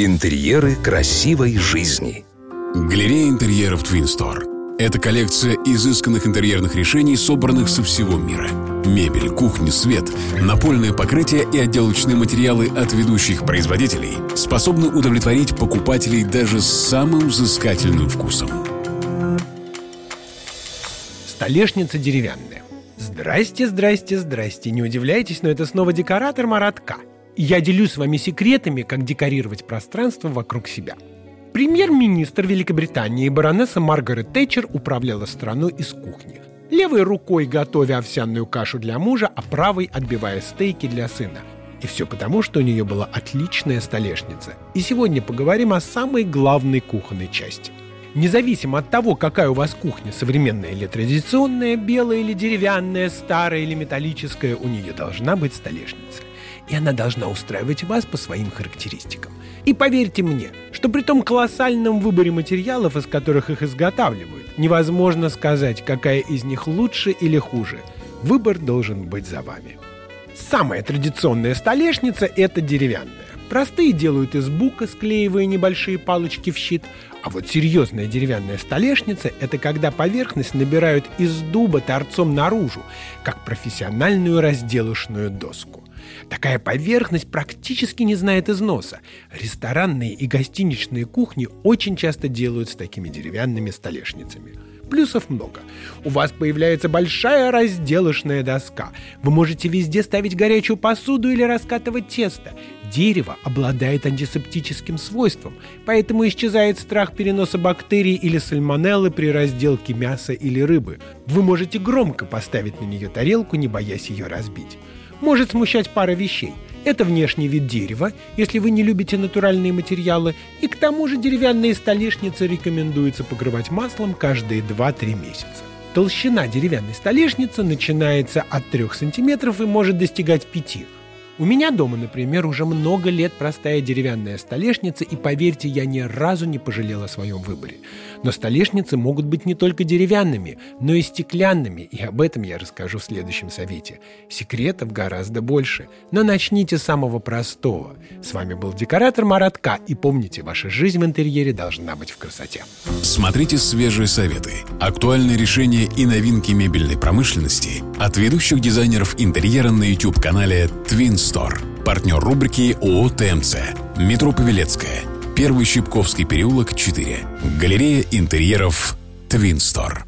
Интерьеры красивой жизни. Галерея интерьеров Twin Store. Это коллекция изысканных интерьерных решений, собранных со всего мира. Мебель, кухня, свет, напольное покрытие и отделочные материалы от ведущих производителей способны удовлетворить покупателей даже с самым взыскательным вкусом. Столешница деревянная. Здрасте, здрасте, здрасте. Не удивляйтесь, но это снова декоратор Маратка. Я делюсь с вами секретами, как декорировать пространство вокруг себя. Премьер-министр Великобритании баронесса Маргарет Тэтчер управляла страной из кухни. Левой рукой готовя овсяную кашу для мужа, а правой отбивая стейки для сына. И все потому, что у нее была отличная столешница. И сегодня поговорим о самой главной кухонной части. Независимо от того, какая у вас кухня, современная или традиционная, белая или деревянная, старая или металлическая, у нее должна быть столешница и она должна устраивать вас по своим характеристикам. И поверьте мне, что при том колоссальном выборе материалов, из которых их изготавливают, невозможно сказать, какая из них лучше или хуже. Выбор должен быть за вами. Самая традиционная столешница – это деревянная. Простые делают из бука, склеивая небольшие палочки в щит, а вот серьезная деревянная столешница – это когда поверхность набирают из дуба торцом наружу, как профессиональную разделочную доску. Такая поверхность практически не знает износа. Ресторанные и гостиничные кухни очень часто делают с такими деревянными столешницами. Плюсов много. У вас появляется большая разделочная доска. Вы можете везде ставить горячую посуду или раскатывать тесто. Дерево обладает антисептическим свойством, поэтому исчезает страх переноса бактерий или сальмонеллы при разделке мяса или рыбы. Вы можете громко поставить на нее тарелку, не боясь ее разбить может смущать пара вещей. Это внешний вид дерева, если вы не любите натуральные материалы, и к тому же деревянные столешницы рекомендуется покрывать маслом каждые 2-3 месяца. Толщина деревянной столешницы начинается от 3 см и может достигать 5 у меня дома, например, уже много лет простая деревянная столешница, и поверьте, я ни разу не пожалел о своем выборе. Но столешницы могут быть не только деревянными, но и стеклянными, и об этом я расскажу в следующем совете. Секретов гораздо больше, но начните с самого простого. С вами был декоратор Маратка, и помните, ваша жизнь в интерьере должна быть в красоте. Смотрите свежие советы, актуальные решения и новинки мебельной промышленности от ведущих дизайнеров интерьера на YouTube-канале Twins Store. Партнер рубрики ООО ТМЦ. Метро Павелецкая. Первый Щипковский переулок, 4. Галерея интерьеров Твинстор.